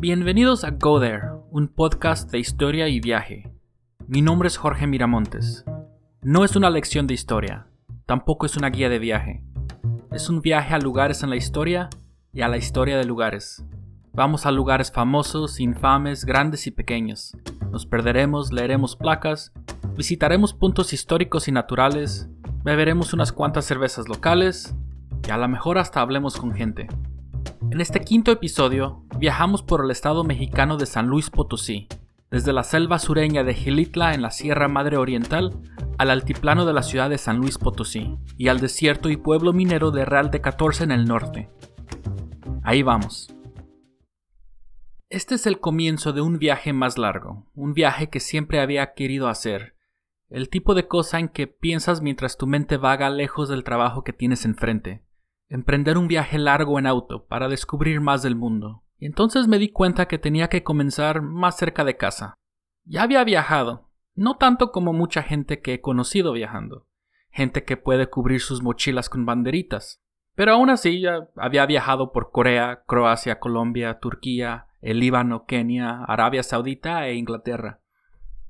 Bienvenidos a Go There, un podcast de historia y viaje. Mi nombre es Jorge Miramontes. No es una lección de historia, tampoco es una guía de viaje. Es un viaje a lugares en la historia y a la historia de lugares. Vamos a lugares famosos, infames, grandes y pequeños. Nos perderemos, leeremos placas, visitaremos puntos históricos y naturales, beberemos unas cuantas cervezas locales y a lo mejor hasta hablemos con gente. En este quinto episodio viajamos por el estado mexicano de San Luis Potosí, desde la selva sureña de Gilitla en la Sierra Madre Oriental al altiplano de la ciudad de San Luis Potosí y al desierto y pueblo minero de Real de 14 en el norte. Ahí vamos. Este es el comienzo de un viaje más largo, un viaje que siempre había querido hacer, el tipo de cosa en que piensas mientras tu mente vaga lejos del trabajo que tienes enfrente emprender un viaje largo en auto para descubrir más del mundo. Y entonces me di cuenta que tenía que comenzar más cerca de casa. Ya había viajado, no tanto como mucha gente que he conocido viajando, gente que puede cubrir sus mochilas con banderitas. Pero aún así ya había viajado por Corea, Croacia, Colombia, Turquía, el Líbano, Kenia, Arabia Saudita e Inglaterra.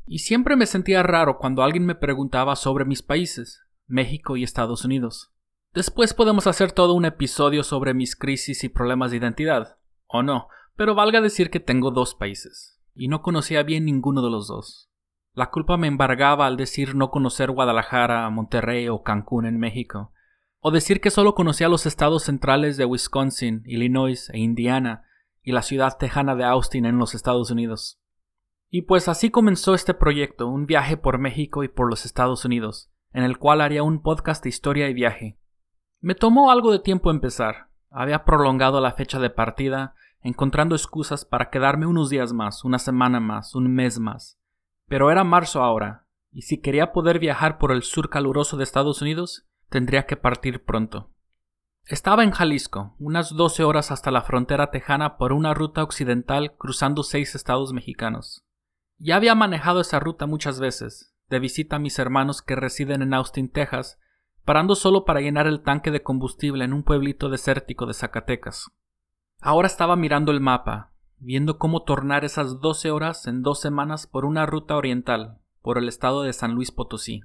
Y siempre me sentía raro cuando alguien me preguntaba sobre mis países, México y Estados Unidos. Después podemos hacer todo un episodio sobre mis crisis y problemas de identidad, o no, pero valga decir que tengo dos países, y no conocía bien ninguno de los dos. La culpa me embargaba al decir no conocer Guadalajara, Monterrey o Cancún en México, o decir que solo conocía los estados centrales de Wisconsin, Illinois e Indiana, y la ciudad tejana de Austin en los Estados Unidos. Y pues así comenzó este proyecto, un viaje por México y por los Estados Unidos, en el cual haría un podcast de historia y viaje, me tomó algo de tiempo empezar. Había prolongado la fecha de partida, encontrando excusas para quedarme unos días más, una semana más, un mes más. Pero era marzo ahora, y si quería poder viajar por el sur caluroso de Estados Unidos, tendría que partir pronto. Estaba en Jalisco, unas doce horas hasta la frontera tejana por una ruta occidental cruzando seis estados mexicanos. Ya había manejado esa ruta muchas veces, de visita a mis hermanos que residen en Austin, Texas, parando solo para llenar el tanque de combustible en un pueblito desértico de Zacatecas. Ahora estaba mirando el mapa, viendo cómo tornar esas doce horas en dos semanas por una ruta oriental, por el estado de San Luis Potosí.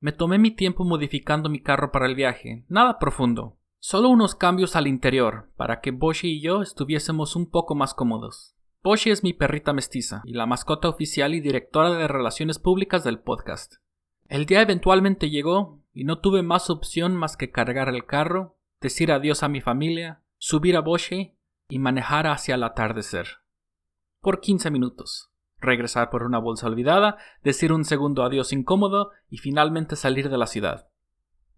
Me tomé mi tiempo modificando mi carro para el viaje, nada profundo, solo unos cambios al interior, para que Boshi y yo estuviésemos un poco más cómodos. Boshi es mi perrita mestiza y la mascota oficial y directora de relaciones públicas del podcast. El día eventualmente llegó y no tuve más opción más que cargar el carro, decir adiós a mi familia, subir a Boshi y manejar hacia el atardecer. Por 15 minutos. Regresar por una bolsa olvidada, decir un segundo adiós incómodo y finalmente salir de la ciudad.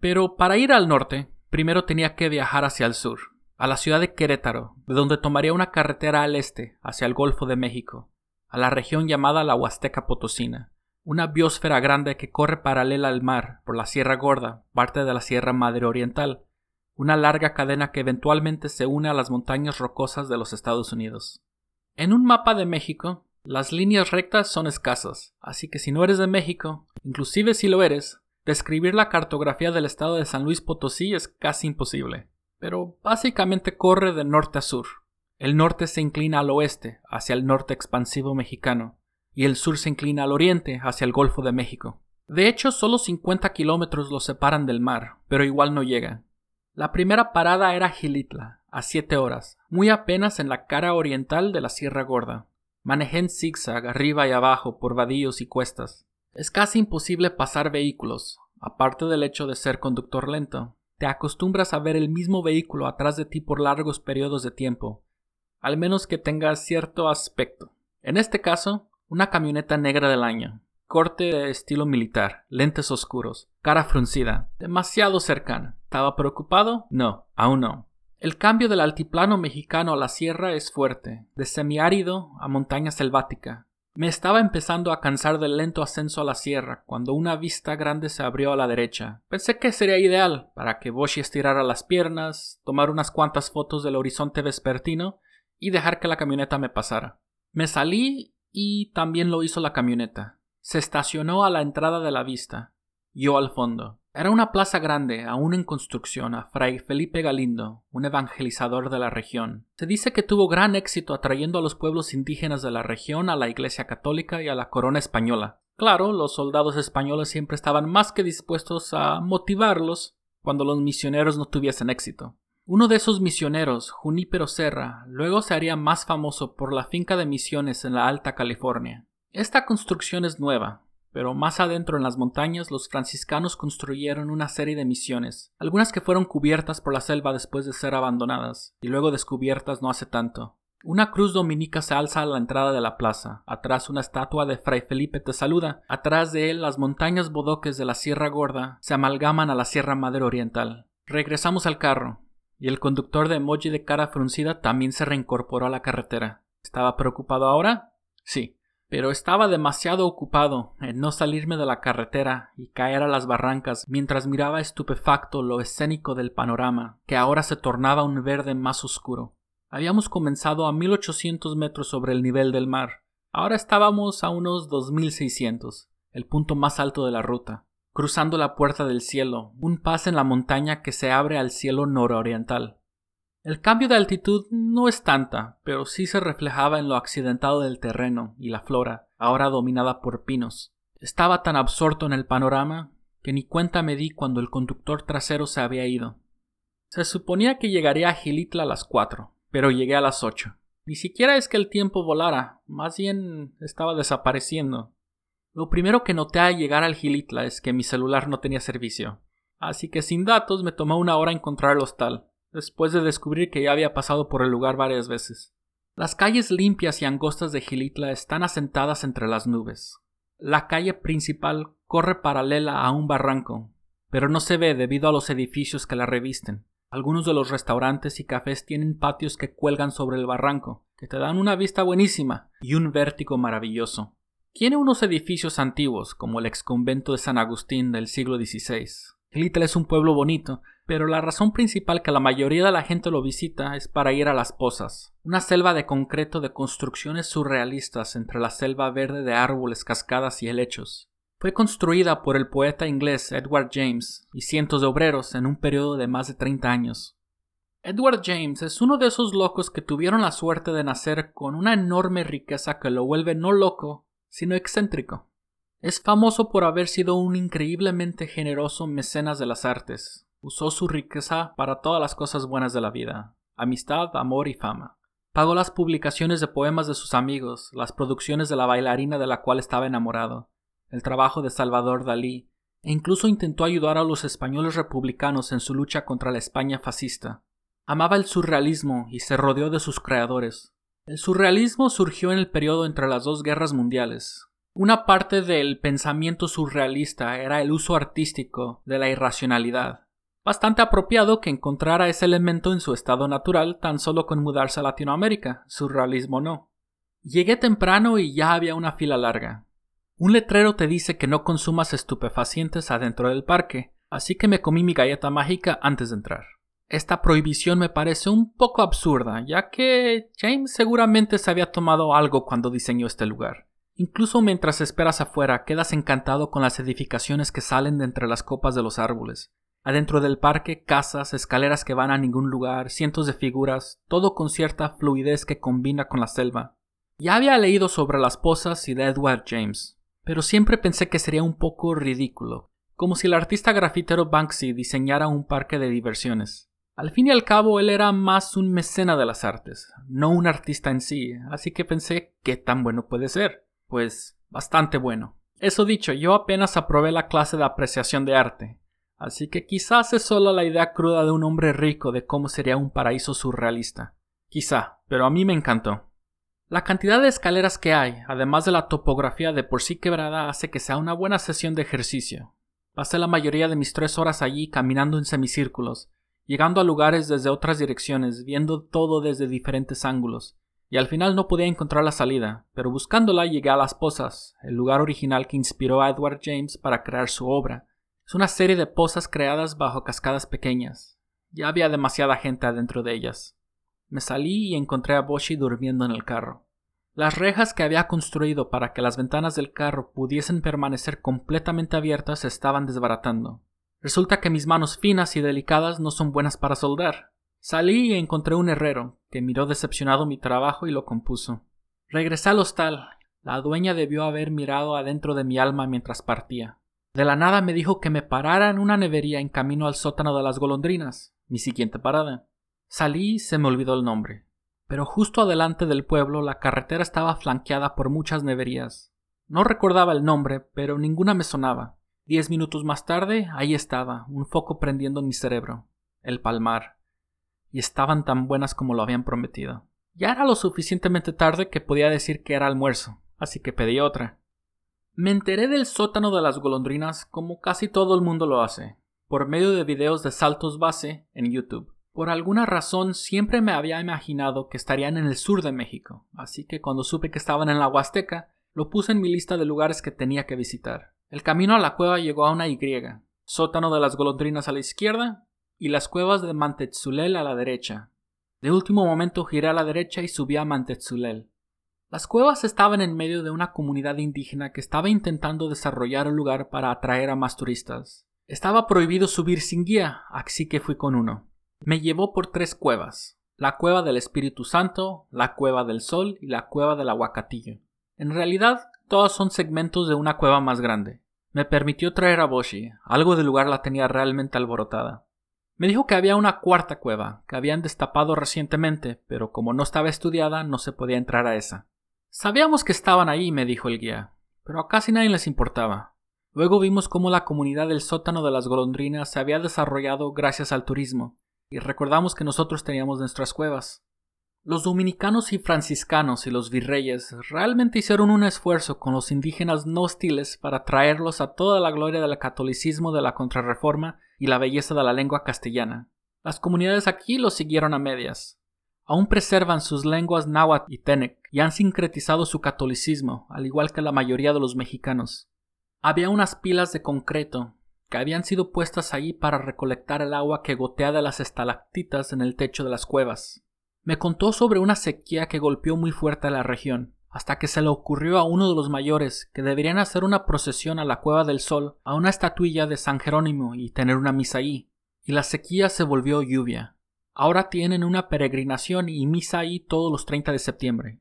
Pero para ir al norte, primero tenía que viajar hacia el sur, a la ciudad de Querétaro, de donde tomaría una carretera al este, hacia el Golfo de México, a la región llamada la Huasteca Potosina, una biosfera grande que corre paralela al mar por la Sierra Gorda, parte de la Sierra Madre Oriental, una larga cadena que eventualmente se une a las montañas rocosas de los Estados Unidos. En un mapa de México, las líneas rectas son escasas, así que si no eres de México, inclusive si lo eres, describir la cartografía del estado de San Luis Potosí es casi imposible. Pero básicamente corre de norte a sur. El norte se inclina al oeste, hacia el norte expansivo mexicano, y el sur se inclina al oriente hacia el Golfo de México. De hecho, solo 50 kilómetros lo separan del mar, pero igual no llega. La primera parada era Gilitla, a 7 horas, muy apenas en la cara oriental de la Sierra Gorda. Manejé en zigzag arriba y abajo por vadillos y cuestas. Es casi imposible pasar vehículos, aparte del hecho de ser conductor lento. Te acostumbras a ver el mismo vehículo atrás de ti por largos periodos de tiempo, al menos que tenga cierto aspecto. En este caso, una camioneta negra del año. Corte de estilo militar, lentes oscuros, cara fruncida, demasiado cercana. ¿Estaba preocupado? No, aún no. El cambio del altiplano mexicano a la sierra es fuerte, de semiárido a montaña selvática. Me estaba empezando a cansar del lento ascenso a la sierra cuando una vista grande se abrió a la derecha. Pensé que sería ideal para que Boshi estirara las piernas, tomar unas cuantas fotos del horizonte vespertino y dejar que la camioneta me pasara. Me salí y también lo hizo la camioneta. Se estacionó a la entrada de la vista, yo al fondo. Era una plaza grande, aún en construcción, a Fray Felipe Galindo, un evangelizador de la región. Se dice que tuvo gran éxito atrayendo a los pueblos indígenas de la región a la Iglesia Católica y a la corona española. Claro, los soldados españoles siempre estaban más que dispuestos a motivarlos cuando los misioneros no tuviesen éxito. Uno de esos misioneros, Junípero Serra, luego se haría más famoso por la finca de misiones en la Alta California. Esta construcción es nueva, pero más adentro en las montañas los franciscanos construyeron una serie de misiones, algunas que fueron cubiertas por la selva después de ser abandonadas, y luego descubiertas no hace tanto. Una cruz dominica se alza a la entrada de la plaza, atrás una estatua de Fray Felipe te saluda, atrás de él las montañas bodoques de la Sierra Gorda se amalgaman a la Sierra Madre Oriental. Regresamos al carro, y el conductor de emoji de cara fruncida también se reincorporó a la carretera. ¿Estaba preocupado ahora? Sí pero estaba demasiado ocupado en no salirme de la carretera y caer a las barrancas mientras miraba estupefacto lo escénico del panorama, que ahora se tornaba un verde más oscuro. Habíamos comenzado a 1800 metros sobre el nivel del mar. Ahora estábamos a unos 2600, el punto más alto de la ruta, cruzando la puerta del cielo, un paso en la montaña que se abre al cielo nororiental. El cambio de altitud no es tanta, pero sí se reflejaba en lo accidentado del terreno y la flora, ahora dominada por pinos. Estaba tan absorto en el panorama que ni cuenta me di cuando el conductor trasero se había ido. Se suponía que llegaría a Gilitla a las cuatro, pero llegué a las ocho. Ni siquiera es que el tiempo volara, más bien estaba desapareciendo. Lo primero que noté al llegar al Gilitla es que mi celular no tenía servicio, así que sin datos me tomó una hora encontrar el hostal después de descubrir que ya había pasado por el lugar varias veces. Las calles limpias y angostas de Gilitla están asentadas entre las nubes. La calle principal corre paralela a un barranco, pero no se ve debido a los edificios que la revisten. Algunos de los restaurantes y cafés tienen patios que cuelgan sobre el barranco, que te dan una vista buenísima y un vértigo maravilloso. Tiene unos edificios antiguos, como el exconvento de San Agustín del siglo XVI. Gilitla es un pueblo bonito, pero la razón principal que la mayoría de la gente lo visita es para ir a las pozas, una selva de concreto de construcciones surrealistas entre la selva verde de árboles, cascadas y helechos. Fue construida por el poeta inglés Edward James y cientos de obreros en un periodo de más de 30 años. Edward James es uno de esos locos que tuvieron la suerte de nacer con una enorme riqueza que lo vuelve no loco, sino excéntrico. Es famoso por haber sido un increíblemente generoso mecenas de las artes, Usó su riqueza para todas las cosas buenas de la vida, amistad, amor y fama. Pagó las publicaciones de poemas de sus amigos, las producciones de la bailarina de la cual estaba enamorado, el trabajo de Salvador Dalí, e incluso intentó ayudar a los españoles republicanos en su lucha contra la España fascista. Amaba el surrealismo y se rodeó de sus creadores. El surrealismo surgió en el periodo entre las dos guerras mundiales. Una parte del pensamiento surrealista era el uso artístico de la irracionalidad. Bastante apropiado que encontrara ese elemento en su estado natural tan solo con mudarse a Latinoamérica, surrealismo no. Llegué temprano y ya había una fila larga. Un letrero te dice que no consumas estupefacientes adentro del parque, así que me comí mi galleta mágica antes de entrar. Esta prohibición me parece un poco absurda, ya que James seguramente se había tomado algo cuando diseñó este lugar. Incluso mientras esperas afuera, quedas encantado con las edificaciones que salen de entre las copas de los árboles, Adentro del parque, casas, escaleras que van a ningún lugar, cientos de figuras, todo con cierta fluidez que combina con la selva. Ya había leído sobre las posas y de Edward James, pero siempre pensé que sería un poco ridículo, como si el artista grafitero Banksy diseñara un parque de diversiones. Al fin y al cabo, él era más un mecena de las artes, no un artista en sí, así que pensé, ¿qué tan bueno puede ser? Pues bastante bueno. Eso dicho, yo apenas aprobé la clase de apreciación de arte, Así que quizás es solo la idea cruda de un hombre rico de cómo sería un paraíso surrealista. Quizá, pero a mí me encantó. La cantidad de escaleras que hay, además de la topografía de por sí quebrada, hace que sea una buena sesión de ejercicio. Pasé la mayoría de mis tres horas allí caminando en semicírculos, llegando a lugares desde otras direcciones, viendo todo desde diferentes ángulos, y al final no podía encontrar la salida, pero buscándola llegué a Las Posas, el lugar original que inspiró a Edward James para crear su obra, es una serie de pozas creadas bajo cascadas pequeñas. Ya había demasiada gente adentro de ellas. Me salí y encontré a Boshi durmiendo en el carro. Las rejas que había construido para que las ventanas del carro pudiesen permanecer completamente abiertas estaban desbaratando. Resulta que mis manos finas y delicadas no son buenas para soldar. Salí y encontré un herrero, que miró decepcionado mi trabajo y lo compuso. Regresé al hostal. La dueña debió haber mirado adentro de mi alma mientras partía. De la nada me dijo que me parara en una nevería en camino al sótano de las golondrinas, mi siguiente parada. Salí y se me olvidó el nombre. Pero justo adelante del pueblo la carretera estaba flanqueada por muchas neverías. No recordaba el nombre, pero ninguna me sonaba. Diez minutos más tarde, ahí estaba, un foco prendiendo en mi cerebro. El palmar. Y estaban tan buenas como lo habían prometido. Ya era lo suficientemente tarde que podía decir que era almuerzo, así que pedí otra. Me enteré del sótano de las golondrinas como casi todo el mundo lo hace, por medio de videos de saltos base en YouTube. Por alguna razón siempre me había imaginado que estarían en el sur de México, así que cuando supe que estaban en la Huasteca, lo puse en mi lista de lugares que tenía que visitar. El camino a la cueva llegó a una Y, sótano de las golondrinas a la izquierda y las cuevas de Mantetzulel a la derecha. De último momento giré a la derecha y subí a Mantetzulel. Las cuevas estaban en medio de una comunidad indígena que estaba intentando desarrollar el lugar para atraer a más turistas. Estaba prohibido subir sin guía, así que fui con uno. Me llevó por tres cuevas, la cueva del Espíritu Santo, la cueva del Sol y la cueva del Aguacatillo. En realidad, todos son segmentos de una cueva más grande. Me permitió traer a Boshi, algo del lugar la tenía realmente alborotada. Me dijo que había una cuarta cueva, que habían destapado recientemente, pero como no estaba estudiada, no se podía entrar a esa. Sabíamos que estaban ahí, me dijo el guía, pero a casi nadie les importaba. Luego vimos cómo la comunidad del sótano de las golondrinas se había desarrollado gracias al turismo, y recordamos que nosotros teníamos nuestras cuevas. Los dominicanos y franciscanos y los virreyes realmente hicieron un esfuerzo con los indígenas no hostiles para traerlos a toda la gloria del catolicismo de la contrarreforma y la belleza de la lengua castellana. Las comunidades aquí los siguieron a medias. Aún preservan sus lenguas náhuatl y tenec y han sincretizado su catolicismo, al igual que la mayoría de los mexicanos. Había unas pilas de concreto que habían sido puestas allí para recolectar el agua que gotea de las estalactitas en el techo de las cuevas. Me contó sobre una sequía que golpeó muy fuerte a la región, hasta que se le ocurrió a uno de los mayores que deberían hacer una procesión a la Cueva del Sol, a una estatuilla de San Jerónimo y tener una misa ahí. Y la sequía se volvió lluvia. Ahora tienen una peregrinación y misa ahí todos los 30 de septiembre.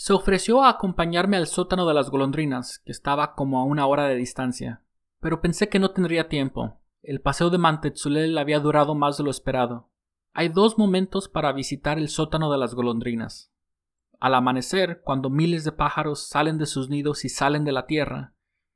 Se ofreció a acompañarme al sótano de las golondrinas, que estaba como a una hora de distancia pero pensé que no tendría tiempo. El paseo de Mantetzulel había durado más de lo esperado. Hay dos momentos para visitar el sótano de las golondrinas. Al amanecer, cuando miles de pájaros salen de sus nidos y salen de la tierra,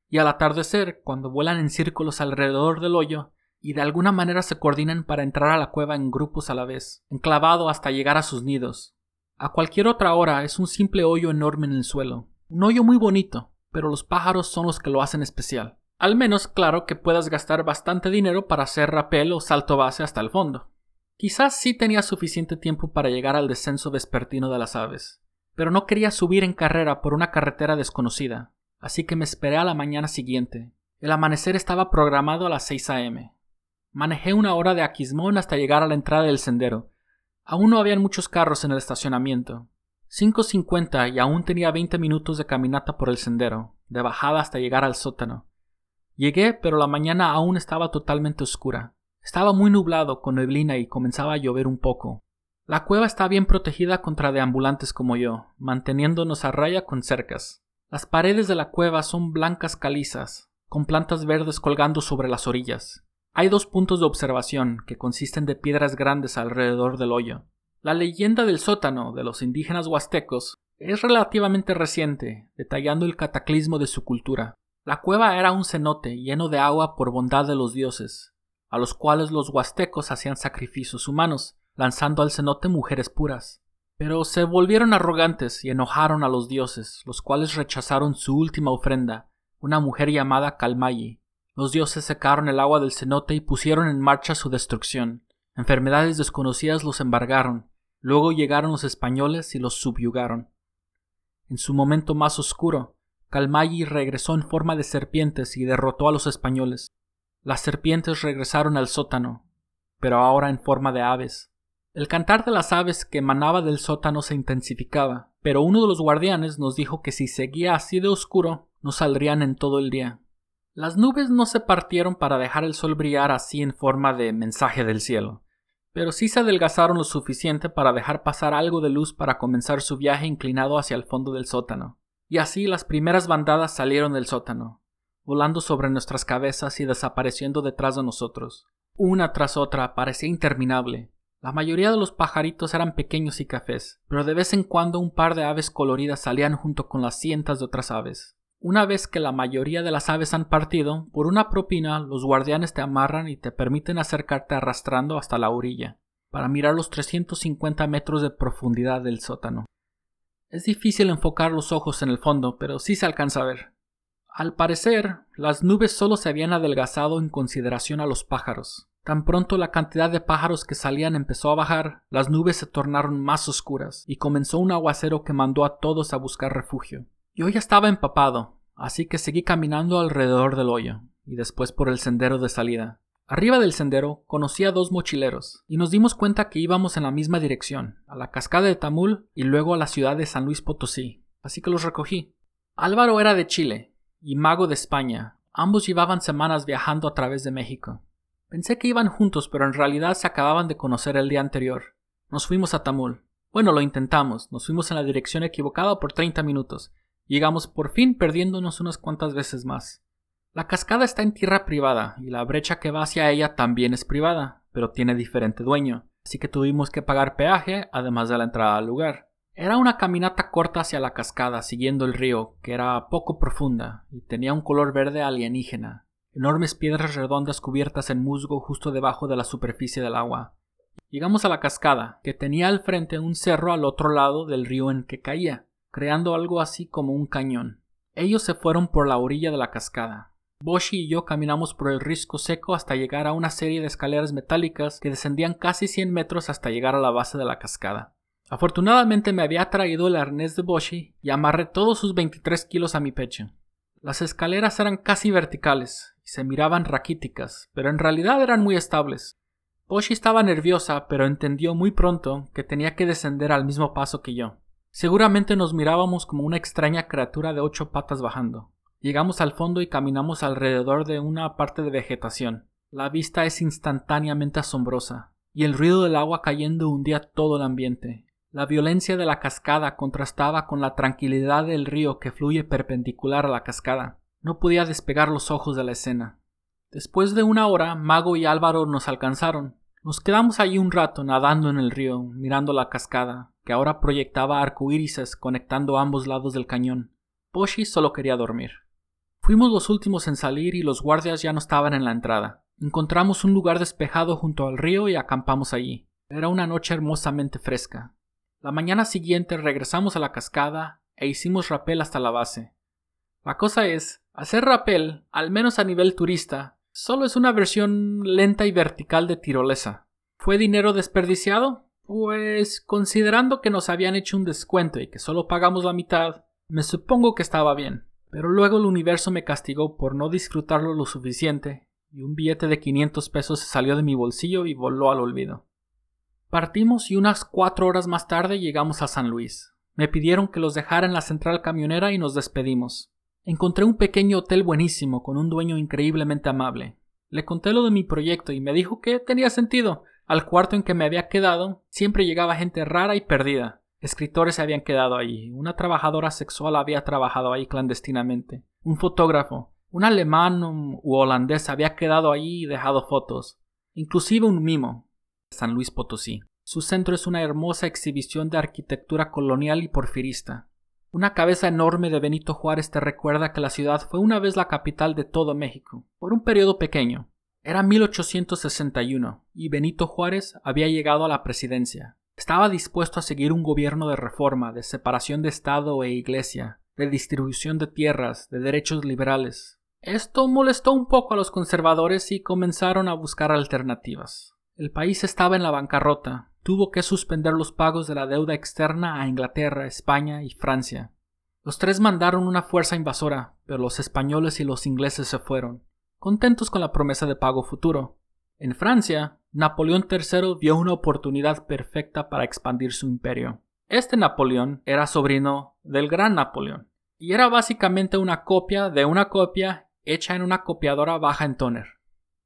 y al atardecer, cuando vuelan en círculos alrededor del hoyo y de alguna manera se coordinan para entrar a la cueva en grupos a la vez, enclavado hasta llegar a sus nidos. A cualquier otra hora es un simple hoyo enorme en el suelo, un hoyo muy bonito, pero los pájaros son los que lo hacen especial. Al menos claro que puedas gastar bastante dinero para hacer rapel o salto base hasta el fondo. Quizás sí tenía suficiente tiempo para llegar al descenso vespertino de las aves, pero no quería subir en carrera por una carretera desconocida, así que me esperé a la mañana siguiente. El amanecer estaba programado a las 6 a.m. Manejé una hora de Aquismón hasta llegar a la entrada del sendero. Aún no habían muchos carros en el estacionamiento. 5.50 y aún tenía 20 minutos de caminata por el sendero, de bajada hasta llegar al sótano. Llegué, pero la mañana aún estaba totalmente oscura. Estaba muy nublado con neblina y comenzaba a llover un poco. La cueva está bien protegida contra deambulantes como yo, manteniéndonos a raya con cercas. Las paredes de la cueva son blancas calizas, con plantas verdes colgando sobre las orillas. Hay dos puntos de observación, que consisten de piedras grandes alrededor del hoyo. La leyenda del sótano de los indígenas huastecos es relativamente reciente, detallando el cataclismo de su cultura. La cueva era un cenote lleno de agua por bondad de los dioses, a los cuales los huastecos hacían sacrificios humanos, lanzando al cenote mujeres puras. Pero se volvieron arrogantes y enojaron a los dioses, los cuales rechazaron su última ofrenda, una mujer llamada Kalmayi. Los dioses secaron el agua del cenote y pusieron en marcha su destrucción. Enfermedades desconocidas los embargaron. Luego llegaron los españoles y los subyugaron. En su momento más oscuro, Calmayi regresó en forma de serpientes y derrotó a los españoles. Las serpientes regresaron al sótano, pero ahora en forma de aves. El cantar de las aves que emanaba del sótano se intensificaba, pero uno de los guardianes nos dijo que si seguía así de oscuro, no saldrían en todo el día. Las nubes no se partieron para dejar el sol brillar así en forma de mensaje del cielo, pero sí se adelgazaron lo suficiente para dejar pasar algo de luz para comenzar su viaje inclinado hacia el fondo del sótano. Y así las primeras bandadas salieron del sótano, volando sobre nuestras cabezas y desapareciendo detrás de nosotros. Una tras otra parecía interminable. La mayoría de los pajaritos eran pequeños y cafés, pero de vez en cuando un par de aves coloridas salían junto con las cientas de otras aves. Una vez que la mayoría de las aves han partido, por una propina los guardianes te amarran y te permiten acercarte arrastrando hasta la orilla, para mirar los 350 metros de profundidad del sótano. Es difícil enfocar los ojos en el fondo, pero sí se alcanza a ver. Al parecer, las nubes solo se habían adelgazado en consideración a los pájaros. Tan pronto la cantidad de pájaros que salían empezó a bajar, las nubes se tornaron más oscuras y comenzó un aguacero que mandó a todos a buscar refugio. Yo ya estaba empapado, así que seguí caminando alrededor del hoyo y después por el sendero de salida. Arriba del sendero conocí a dos mochileros y nos dimos cuenta que íbamos en la misma dirección, a la cascada de Tamul y luego a la ciudad de San Luis Potosí, así que los recogí. Álvaro era de Chile y Mago de España. Ambos llevaban semanas viajando a través de México. Pensé que iban juntos, pero en realidad se acababan de conocer el día anterior. Nos fuimos a Tamul. Bueno, lo intentamos. Nos fuimos en la dirección equivocada por 30 minutos, Llegamos por fin perdiéndonos unas cuantas veces más. La cascada está en tierra privada y la brecha que va hacia ella también es privada, pero tiene diferente dueño, así que tuvimos que pagar peaje además de la entrada al lugar. Era una caminata corta hacia la cascada siguiendo el río, que era poco profunda y tenía un color verde alienígena, enormes piedras redondas cubiertas en musgo justo debajo de la superficie del agua. Llegamos a la cascada, que tenía al frente un cerro al otro lado del río en que caía creando algo así como un cañón. Ellos se fueron por la orilla de la cascada. Boshi y yo caminamos por el risco seco hasta llegar a una serie de escaleras metálicas que descendían casi 100 metros hasta llegar a la base de la cascada. Afortunadamente me había traído el arnés de Boshi y amarré todos sus 23 kilos a mi pecho. Las escaleras eran casi verticales y se miraban raquíticas, pero en realidad eran muy estables. Boshi estaba nerviosa, pero entendió muy pronto que tenía que descender al mismo paso que yo. Seguramente nos mirábamos como una extraña criatura de ocho patas bajando. Llegamos al fondo y caminamos alrededor de una parte de vegetación. La vista es instantáneamente asombrosa, y el ruido del agua cayendo hundía todo el ambiente. La violencia de la cascada contrastaba con la tranquilidad del río que fluye perpendicular a la cascada. No podía despegar los ojos de la escena. Después de una hora, Mago y Álvaro nos alcanzaron. Nos quedamos allí un rato nadando en el río, mirando la cascada, que ahora proyectaba arcoírises conectando ambos lados del cañón. Boshi solo quería dormir. Fuimos los últimos en salir y los guardias ya no estaban en la entrada. Encontramos un lugar despejado junto al río y acampamos allí. Era una noche hermosamente fresca. La mañana siguiente regresamos a la cascada e hicimos rapel hasta la base. La cosa es, hacer rapel, al menos a nivel turista, solo es una versión lenta y vertical de tirolesa. ¿Fue dinero desperdiciado? Pues considerando que nos habían hecho un descuento y que solo pagamos la mitad, me supongo que estaba bien. Pero luego el universo me castigó por no disfrutarlo lo suficiente, y un billete de 500 pesos se salió de mi bolsillo y voló al olvido. Partimos y unas cuatro horas más tarde llegamos a San Luis. Me pidieron que los dejara en la central camionera y nos despedimos. Encontré un pequeño hotel buenísimo con un dueño increíblemente amable. Le conté lo de mi proyecto y me dijo que tenía sentido, al cuarto en que me había quedado siempre llegaba gente rara y perdida. Escritores se habían quedado allí, una trabajadora sexual había trabajado ahí clandestinamente, un fotógrafo, un alemán u holandés había quedado allí y dejado fotos, inclusive un mimo. San Luis Potosí. Su centro es una hermosa exhibición de arquitectura colonial y porfirista. Una cabeza enorme de Benito Juárez te recuerda que la ciudad fue una vez la capital de todo México, por un periodo pequeño. Era 1861 y Benito Juárez había llegado a la presidencia. Estaba dispuesto a seguir un gobierno de reforma, de separación de Estado e Iglesia, de distribución de tierras, de derechos liberales. Esto molestó un poco a los conservadores y comenzaron a buscar alternativas. El país estaba en la bancarrota, tuvo que suspender los pagos de la deuda externa a Inglaterra, España y Francia. Los tres mandaron una fuerza invasora, pero los españoles y los ingleses se fueron contentos con la promesa de pago futuro. En Francia, Napoleón III vio una oportunidad perfecta para expandir su imperio. Este Napoleón era sobrino del gran Napoleón, y era básicamente una copia de una copia hecha en una copiadora baja en toner.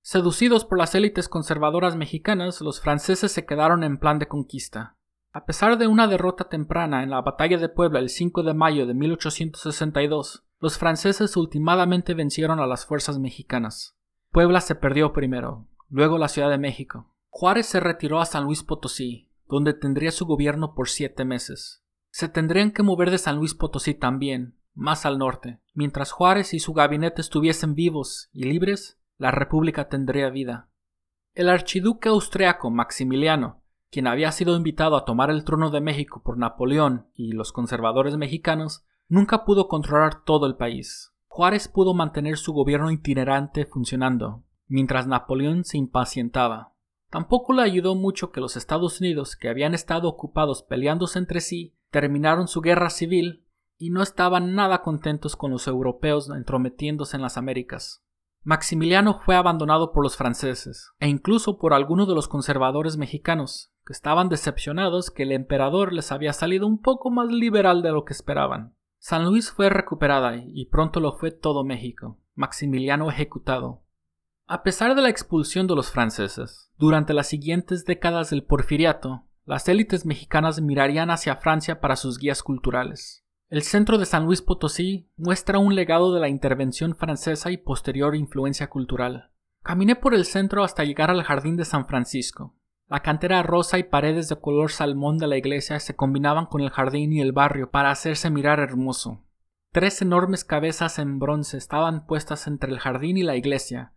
Seducidos por las élites conservadoras mexicanas, los franceses se quedaron en plan de conquista. A pesar de una derrota temprana en la batalla de Puebla el 5 de mayo de 1862, los franceses ultimadamente vencieron a las fuerzas mexicanas. Puebla se perdió primero, luego la Ciudad de México. Juárez se retiró a San Luis Potosí, donde tendría su gobierno por siete meses. Se tendrían que mover de San Luis Potosí también, más al norte. Mientras Juárez y su gabinete estuviesen vivos y libres, la República tendría vida. El archiduque austriaco Maximiliano, quien había sido invitado a tomar el trono de México por Napoleón y los conservadores mexicanos, nunca pudo controlar todo el país. Juárez pudo mantener su gobierno itinerante funcionando, mientras Napoleón se impacientaba. Tampoco le ayudó mucho que los Estados Unidos, que habían estado ocupados peleándose entre sí, terminaron su guerra civil y no estaban nada contentos con los europeos entrometiéndose en las Américas. Maximiliano fue abandonado por los franceses, e incluso por algunos de los conservadores mexicanos, que estaban decepcionados que el emperador les había salido un poco más liberal de lo que esperaban. San Luis fue recuperada y pronto lo fue todo México, Maximiliano ejecutado. A pesar de la expulsión de los franceses, durante las siguientes décadas del porfiriato, las élites mexicanas mirarían hacia Francia para sus guías culturales. El centro de San Luis Potosí muestra un legado de la intervención francesa y posterior influencia cultural. Caminé por el centro hasta llegar al jardín de San Francisco. La cantera rosa y paredes de color salmón de la iglesia se combinaban con el jardín y el barrio para hacerse mirar hermoso. Tres enormes cabezas en bronce estaban puestas entre el jardín y la iglesia,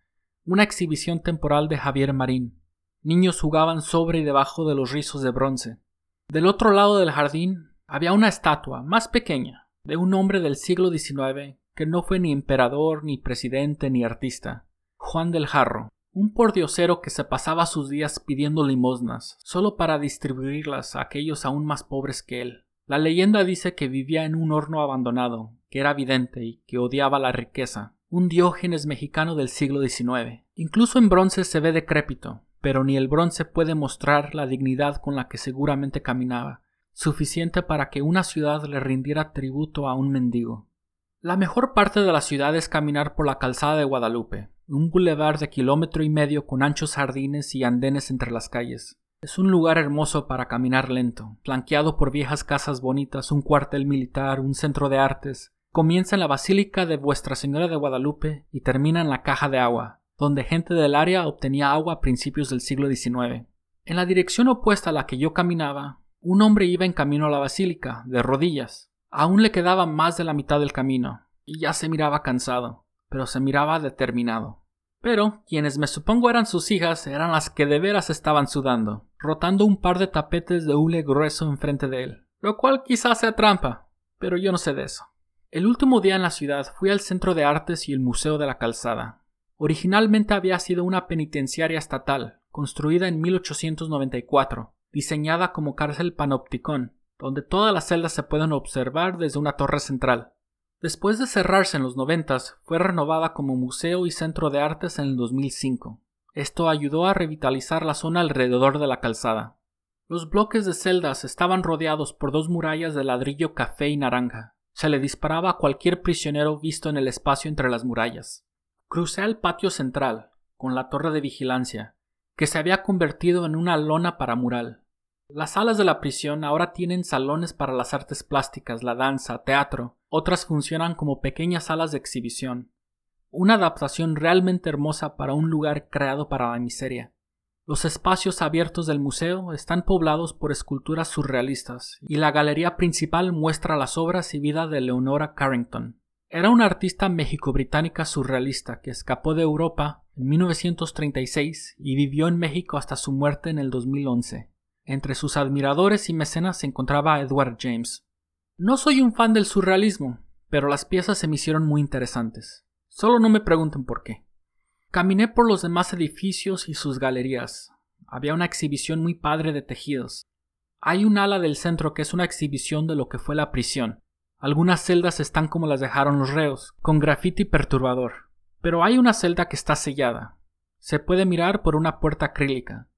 una exhibición temporal de Javier Marín. Niños jugaban sobre y debajo de los rizos de bronce. Del otro lado del jardín había una estatua más pequeña de un hombre del siglo XIX que no fue ni emperador, ni presidente, ni artista, Juan del Jarro, un pordiosero que se pasaba sus días pidiendo limosnas, solo para distribuirlas a aquellos aún más pobres que él. La leyenda dice que vivía en un horno abandonado, que era vidente y que odiaba la riqueza, un diógenes mexicano del siglo XIX. Incluso en bronce se ve decrépito, pero ni el bronce puede mostrar la dignidad con la que seguramente caminaba, suficiente para que una ciudad le rindiera tributo a un mendigo. La mejor parte de la ciudad es caminar por la calzada de Guadalupe, un bulevar de kilómetro y medio con anchos jardines y andenes entre las calles. Es un lugar hermoso para caminar lento, flanqueado por viejas casas bonitas, un cuartel militar, un centro de artes. Comienza en la Basílica de Vuestra Señora de Guadalupe y termina en la Caja de Agua, donde gente del área obtenía agua a principios del siglo XIX. En la dirección opuesta a la que yo caminaba, un hombre iba en camino a la basílica, de rodillas. Aún le quedaba más de la mitad del camino, y ya se miraba cansado, pero se miraba determinado. Pero quienes me supongo eran sus hijas eran las que de veras estaban sudando, rotando un par de tapetes de hule grueso enfrente de él, lo cual quizás sea trampa, pero yo no sé de eso. El último día en la ciudad fui al Centro de Artes y el Museo de la Calzada. Originalmente había sido una penitenciaria estatal, construida en 1894, diseñada como cárcel panopticón, donde todas las celdas se pueden observar desde una torre central. Después de cerrarse en los noventas, fue renovada como museo y centro de artes en el 2005. Esto ayudó a revitalizar la zona alrededor de la calzada. Los bloques de celdas estaban rodeados por dos murallas de ladrillo café y naranja. Se le disparaba a cualquier prisionero visto en el espacio entre las murallas. Crucé al patio central, con la torre de vigilancia, que se había convertido en una lona para mural. Las salas de la prisión ahora tienen salones para las artes plásticas, la danza, teatro, otras funcionan como pequeñas salas de exhibición. Una adaptación realmente hermosa para un lugar creado para la miseria. Los espacios abiertos del museo están poblados por esculturas surrealistas y la galería principal muestra las obras y vida de Leonora Carrington. Era una artista mexico-británica surrealista que escapó de Europa en 1936 y vivió en México hasta su muerte en el 2011. Entre sus admiradores y mecenas se encontraba Edward James. No soy un fan del surrealismo, pero las piezas se me hicieron muy interesantes. Solo no me pregunten por qué. Caminé por los demás edificios y sus galerías. Había una exhibición muy padre de tejidos. Hay un ala del centro que es una exhibición de lo que fue la prisión. Algunas celdas están como las dejaron los reos, con grafiti perturbador. Pero hay una celda que está sellada. Se puede mirar por una puerta acrílica.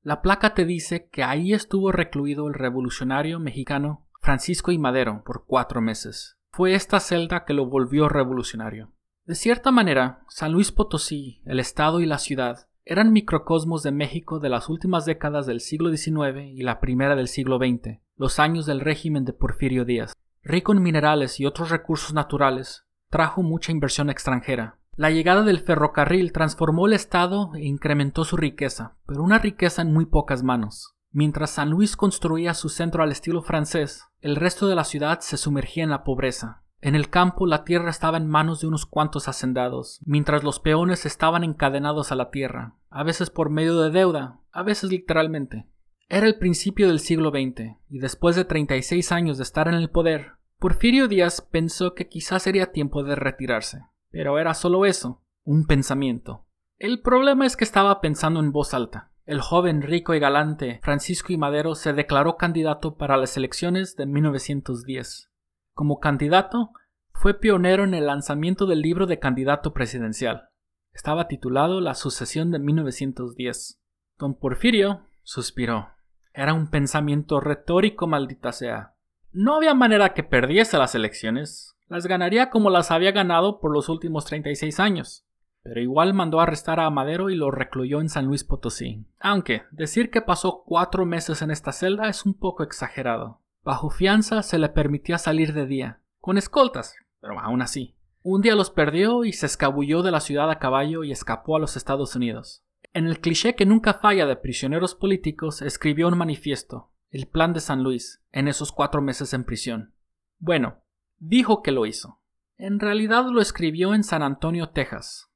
La placa te dice que ahí estuvo recluido el revolucionario mexicano Francisco y Madero por cuatro meses. Fue esta celda que lo volvió revolucionario. De cierta manera, San Luis Potosí, el estado y la ciudad eran microcosmos de México de las últimas décadas del siglo XIX y la primera del siglo XX, los años del régimen de Porfirio Díaz. Rico en minerales y otros recursos naturales, trajo mucha inversión extranjera. La llegada del ferrocarril transformó el estado e incrementó su riqueza, pero una riqueza en muy pocas manos. Mientras San Luis construía su centro al estilo francés, el resto de la ciudad se sumergía en la pobreza. En el campo la tierra estaba en manos de unos cuantos hacendados, mientras los peones estaban encadenados a la tierra, a veces por medio de deuda, a veces literalmente. Era el principio del siglo XX, y después de 36 años de estar en el poder, Porfirio Díaz pensó que quizás sería tiempo de retirarse. Pero era solo eso, un pensamiento. El problema es que estaba pensando en voz alta. El joven rico y galante Francisco I. Madero se declaró candidato para las elecciones de 1910. Como candidato, fue pionero en el lanzamiento del libro de candidato presidencial. Estaba titulado La sucesión de 1910. Don Porfirio suspiró. Era un pensamiento retórico, maldita sea. No había manera que perdiese las elecciones. Las ganaría como las había ganado por los últimos 36 años. Pero igual mandó arrestar a Madero y lo recluyó en San Luis Potosí. Aunque decir que pasó cuatro meses en esta celda es un poco exagerado. Bajo fianza se le permitía salir de día, con escoltas, pero aún así. Un día los perdió y se escabulló de la ciudad a caballo y escapó a los Estados Unidos. En el cliché que nunca falla de prisioneros políticos, escribió un manifiesto, el Plan de San Luis, en esos cuatro meses en prisión. Bueno, dijo que lo hizo. En realidad lo escribió en San Antonio, Texas,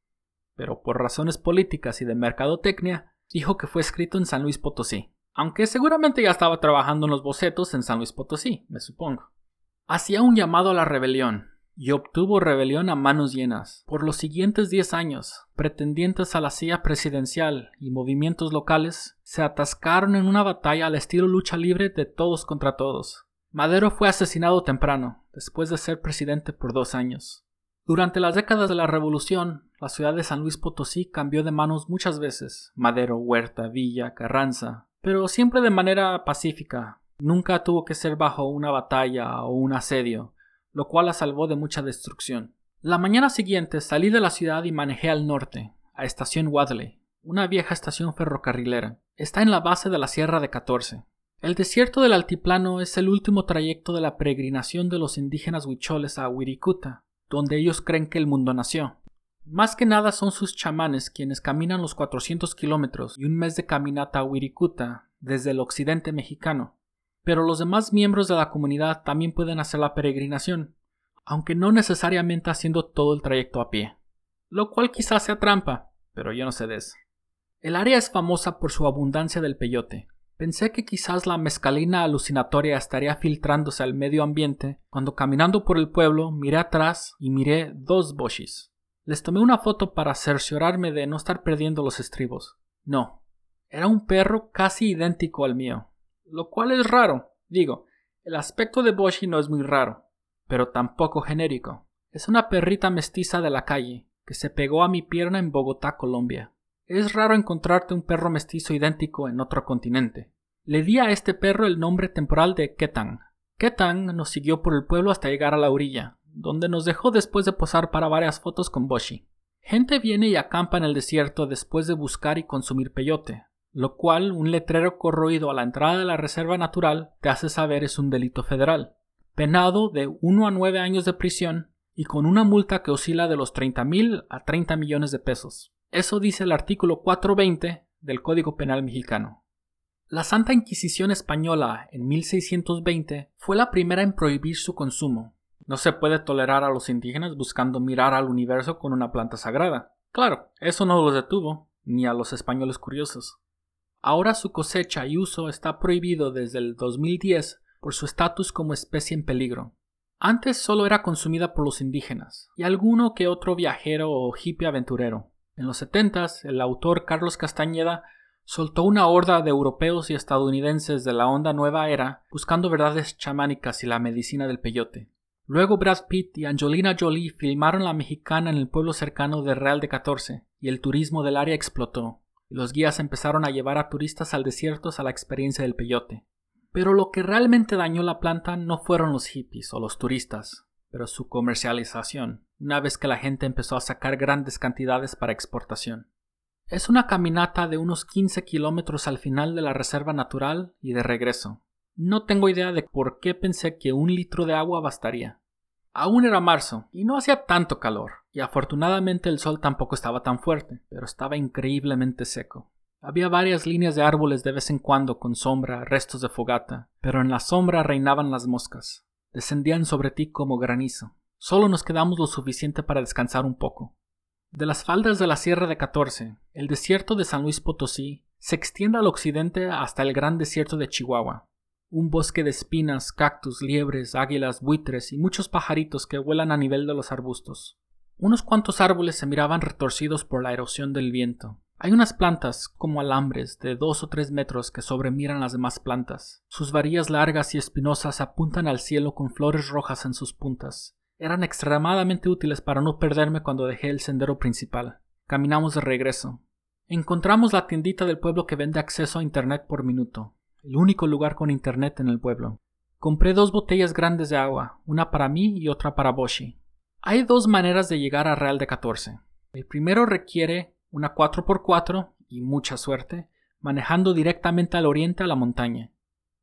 pero por razones políticas y de mercadotecnia, dijo que fue escrito en San Luis Potosí aunque seguramente ya estaba trabajando en los bocetos en San Luis Potosí, me supongo. Hacía un llamado a la rebelión, y obtuvo rebelión a manos llenas. Por los siguientes diez años, pretendientes a la silla presidencial y movimientos locales se atascaron en una batalla al estilo lucha libre de todos contra todos. Madero fue asesinado temprano, después de ser presidente por dos años. Durante las décadas de la Revolución, la ciudad de San Luis Potosí cambió de manos muchas veces. Madero, Huerta, Villa, Carranza, pero siempre de manera pacífica. Nunca tuvo que ser bajo una batalla o un asedio, lo cual la salvó de mucha destrucción. La mañana siguiente salí de la ciudad y manejé al norte, a Estación Wadley, una vieja estación ferrocarrilera. Está en la base de la Sierra de 14. El desierto del altiplano es el último trayecto de la peregrinación de los indígenas huicholes a Wirikuta, donde ellos creen que el mundo nació. Más que nada son sus chamanes quienes caminan los 400 kilómetros y un mes de caminata a Wirikuta desde el occidente mexicano. Pero los demás miembros de la comunidad también pueden hacer la peregrinación, aunque no necesariamente haciendo todo el trayecto a pie. Lo cual quizás sea trampa, pero yo no sé de eso. El área es famosa por su abundancia del peyote. Pensé que quizás la mezcalina alucinatoria estaría filtrándose al medio ambiente cuando caminando por el pueblo miré atrás y miré dos boshis. Les tomé una foto para cerciorarme de no estar perdiendo los estribos. No, era un perro casi idéntico al mío, lo cual es raro. Digo, el aspecto de Boshi no es muy raro, pero tampoco genérico. Es una perrita mestiza de la calle, que se pegó a mi pierna en Bogotá, Colombia. Es raro encontrarte un perro mestizo idéntico en otro continente. Le di a este perro el nombre temporal de Ketang. Ketang nos siguió por el pueblo hasta llegar a la orilla, donde nos dejó después de posar para varias fotos con Boshi. Gente viene y acampa en el desierto después de buscar y consumir peyote, lo cual un letrero corroído a la entrada de la reserva natural te hace saber es un delito federal, penado de 1 a 9 años de prisión y con una multa que oscila de los 30 mil a 30 millones de pesos. Eso dice el artículo 420 del Código Penal mexicano. La Santa Inquisición española en 1620 fue la primera en prohibir su consumo, no se puede tolerar a los indígenas buscando mirar al universo con una planta sagrada. Claro, eso no los detuvo, ni a los españoles curiosos. Ahora su cosecha y uso está prohibido desde el 2010 por su estatus como especie en peligro. Antes solo era consumida por los indígenas y alguno que otro viajero o hippie aventurero. En los 70 el autor Carlos Castañeda soltó una horda de europeos y estadounidenses de la onda nueva era buscando verdades chamánicas y la medicina del peyote. Luego Brad Pitt y Angelina Jolie filmaron La Mexicana en el pueblo cercano de Real de 14 y el turismo del área explotó. Los guías empezaron a llevar a turistas al desierto a la experiencia del peyote. Pero lo que realmente dañó la planta no fueron los hippies o los turistas, pero su comercialización, una vez que la gente empezó a sacar grandes cantidades para exportación. Es una caminata de unos 15 kilómetros al final de la reserva natural y de regreso. No tengo idea de por qué pensé que un litro de agua bastaría. Aún era marzo y no hacía tanto calor, y afortunadamente el sol tampoco estaba tan fuerte, pero estaba increíblemente seco. Había varias líneas de árboles de vez en cuando con sombra, restos de fogata, pero en la sombra reinaban las moscas. Descendían sobre ti como granizo. Solo nos quedamos lo suficiente para descansar un poco. De las faldas de la Sierra de 14, el desierto de San Luis Potosí se extiende al occidente hasta el gran desierto de Chihuahua, un bosque de espinas, cactus, liebres, águilas, buitres y muchos pajaritos que vuelan a nivel de los arbustos. Unos cuantos árboles se miraban retorcidos por la erosión del viento. Hay unas plantas, como alambres, de dos o tres metros que sobremiran las demás plantas. Sus varillas largas y espinosas apuntan al cielo con flores rojas en sus puntas. Eran extremadamente útiles para no perderme cuando dejé el sendero principal. Caminamos de regreso. Encontramos la tiendita del pueblo que vende acceso a Internet por minuto el único lugar con internet en el pueblo. Compré dos botellas grandes de agua, una para mí y otra para Boshi. Hay dos maneras de llegar a Real de 14. El primero requiere una 4x4 y mucha suerte, manejando directamente al oriente a la montaña.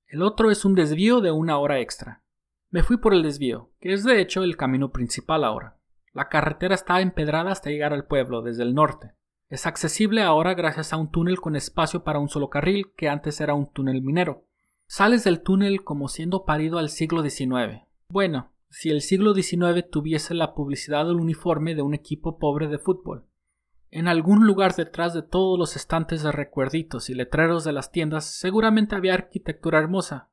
El otro es un desvío de una hora extra. Me fui por el desvío, que es de hecho el camino principal ahora. La carretera está empedrada hasta llegar al pueblo desde el norte. Es accesible ahora gracias a un túnel con espacio para un solo carril que antes era un túnel minero. Sales del túnel como siendo parido al siglo XIX. Bueno, si el siglo XIX tuviese la publicidad del uniforme de un equipo pobre de fútbol. En algún lugar detrás de todos los estantes de recuerditos y letreros de las tiendas seguramente había arquitectura hermosa,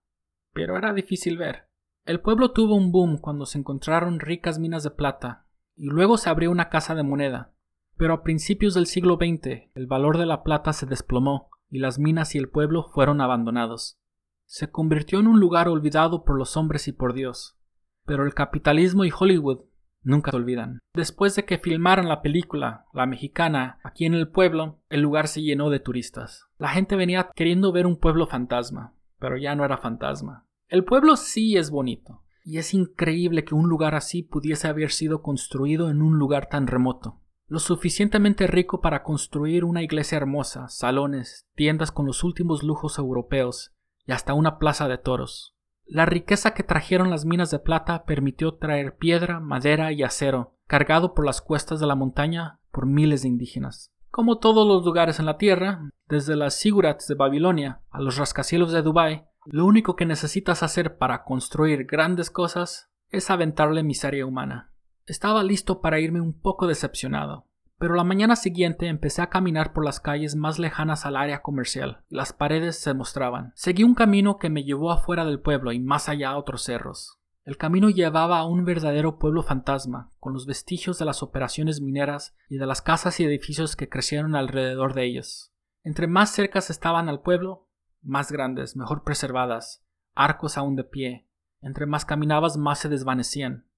pero era difícil ver. El pueblo tuvo un boom cuando se encontraron ricas minas de plata, y luego se abrió una casa de moneda, pero a principios del siglo XX el valor de la plata se desplomó y las minas y el pueblo fueron abandonados. Se convirtió en un lugar olvidado por los hombres y por Dios. Pero el capitalismo y Hollywood nunca se olvidan. Después de que filmaran la película, la mexicana, aquí en el pueblo, el lugar se llenó de turistas. La gente venía queriendo ver un pueblo fantasma, pero ya no era fantasma. El pueblo sí es bonito, y es increíble que un lugar así pudiese haber sido construido en un lugar tan remoto lo suficientemente rico para construir una iglesia hermosa, salones, tiendas con los últimos lujos europeos y hasta una plaza de toros. La riqueza que trajeron las minas de plata permitió traer piedra, madera y acero, cargado por las cuestas de la montaña por miles de indígenas. Como todos los lugares en la tierra, desde las sigurats de Babilonia a los rascacielos de Dubái, lo único que necesitas hacer para construir grandes cosas es aventarle miseria humana. Estaba listo para irme un poco decepcionado, pero la mañana siguiente empecé a caminar por las calles más lejanas al área comercial. Las paredes se mostraban. Seguí un camino que me llevó afuera del pueblo y más allá a otros cerros. El camino llevaba a un verdadero pueblo fantasma, con los vestigios de las operaciones mineras y de las casas y edificios que crecieron alrededor de ellos. Entre más cercas estaban al pueblo, más grandes, mejor preservadas, arcos aún de pie. Entre más caminabas, más se desvanecían.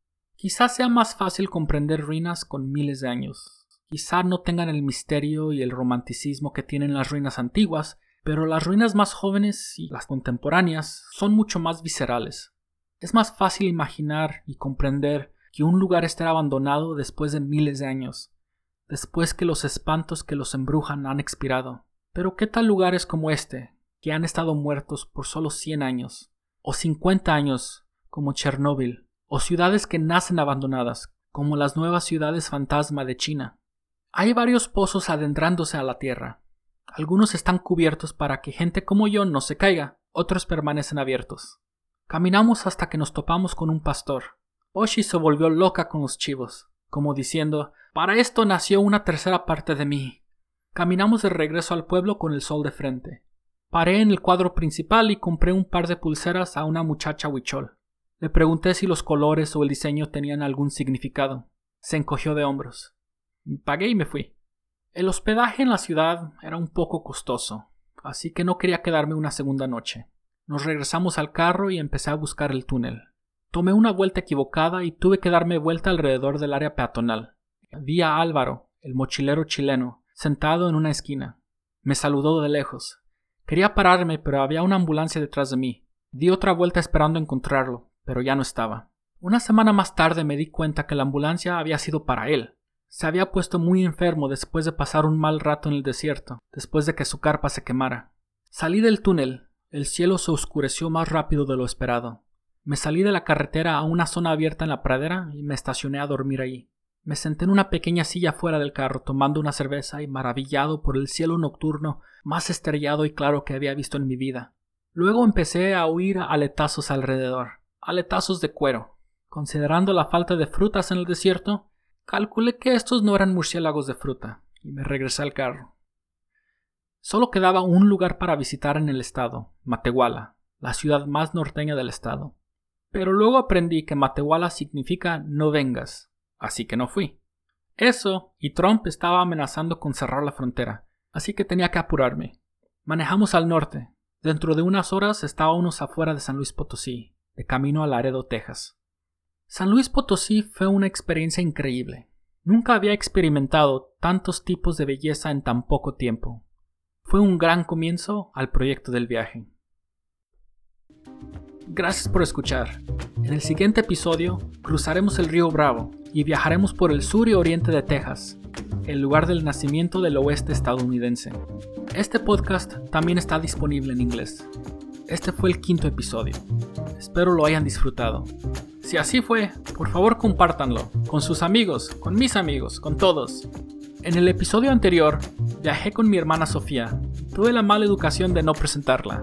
Quizás sea más fácil comprender ruinas con miles de años. Quizá no tengan el misterio y el romanticismo que tienen las ruinas antiguas, pero las ruinas más jóvenes y las contemporáneas son mucho más viscerales. Es más fácil imaginar y comprender que un lugar esté abandonado después de miles de años, después que los espantos que los embrujan han expirado. Pero ¿qué tal lugares como este, que han estado muertos por solo 100 años, o 50 años, como Chernóbil, o ciudades que nacen abandonadas, como las nuevas ciudades fantasma de China. Hay varios pozos adentrándose a la tierra. Algunos están cubiertos para que gente como yo no se caiga, otros permanecen abiertos. Caminamos hasta que nos topamos con un pastor. Oshi se volvió loca con los chivos, como diciendo, para esto nació una tercera parte de mí. Caminamos de regreso al pueblo con el sol de frente. Paré en el cuadro principal y compré un par de pulseras a una muchacha huichol. Le pregunté si los colores o el diseño tenían algún significado. Se encogió de hombros. Pagué y me fui. El hospedaje en la ciudad era un poco costoso, así que no quería quedarme una segunda noche. Nos regresamos al carro y empecé a buscar el túnel. Tomé una vuelta equivocada y tuve que darme vuelta alrededor del área peatonal. Vi a Álvaro, el mochilero chileno, sentado en una esquina. Me saludó de lejos. Quería pararme, pero había una ambulancia detrás de mí. Di otra vuelta esperando encontrarlo, pero ya no estaba. Una semana más tarde me di cuenta que la ambulancia había sido para él. Se había puesto muy enfermo después de pasar un mal rato en el desierto, después de que su carpa se quemara. Salí del túnel. El cielo se oscureció más rápido de lo esperado. Me salí de la carretera a una zona abierta en la pradera y me estacioné a dormir allí. Me senté en una pequeña silla fuera del carro tomando una cerveza y maravillado por el cielo nocturno más estrellado y claro que había visto en mi vida. Luego empecé a oír aletazos alrededor, aletazos de cuero. Considerando la falta de frutas en el desierto, calculé que estos no eran murciélagos de fruta, y me regresé al carro. Solo quedaba un lugar para visitar en el estado, Matehuala, la ciudad más norteña del estado. Pero luego aprendí que Matehuala significa no vengas, así que no fui. Eso, y Trump estaba amenazando con cerrar la frontera, así que tenía que apurarme. Manejamos al norte. Dentro de unas horas estábamos afuera de San Luis Potosí, de camino a Laredo, Texas. San Luis Potosí fue una experiencia increíble. Nunca había experimentado tantos tipos de belleza en tan poco tiempo. Fue un gran comienzo al proyecto del viaje. Gracias por escuchar. En el siguiente episodio cruzaremos el río Bravo y viajaremos por el sur y oriente de Texas, el lugar del nacimiento del oeste estadounidense. Este podcast también está disponible en inglés. Este fue el quinto episodio. Espero lo hayan disfrutado. Si así fue, por favor compártanlo con sus amigos, con mis amigos, con todos. En el episodio anterior, viajé con mi hermana Sofía. Tuve la mala educación de no presentarla.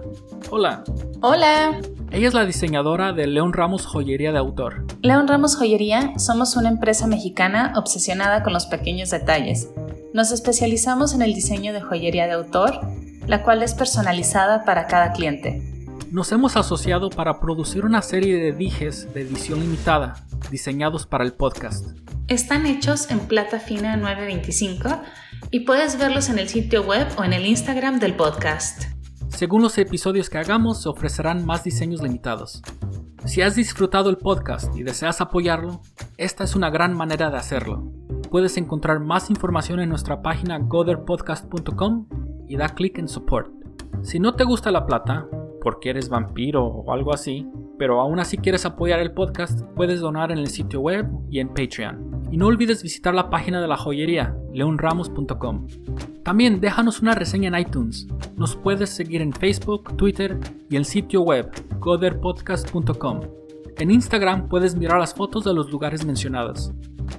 Hola. Hola. Ella es la diseñadora de León Ramos Joyería de Autor. León Ramos Joyería somos una empresa mexicana obsesionada con los pequeños detalles. Nos especializamos en el diseño de joyería de autor, la cual es personalizada para cada cliente nos hemos asociado para producir una serie de dijes de edición limitada, diseñados para el podcast. Están hechos en plata fina 925 y puedes verlos en el sitio web o en el Instagram del podcast. Según los episodios que hagamos, se ofrecerán más diseños limitados. Si has disfrutado el podcast y deseas apoyarlo, esta es una gran manera de hacerlo. Puedes encontrar más información en nuestra página goderpodcast.com y da clic en Support. Si no te gusta la plata, porque eres vampiro o algo así, pero aún así quieres apoyar el podcast, puedes donar en el sitio web y en Patreon. Y no olvides visitar la página de la joyería, leonramos.com. También déjanos una reseña en iTunes. Nos puedes seguir en Facebook, Twitter y el sitio web, coderpodcast.com. En Instagram puedes mirar las fotos de los lugares mencionados.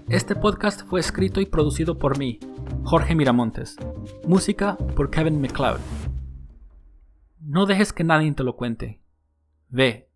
Este podcast fue escrito y producido por mí, Jorge Miramontes. Música por Kevin McLeod. No dejes que nadie te lo cuente. Ve,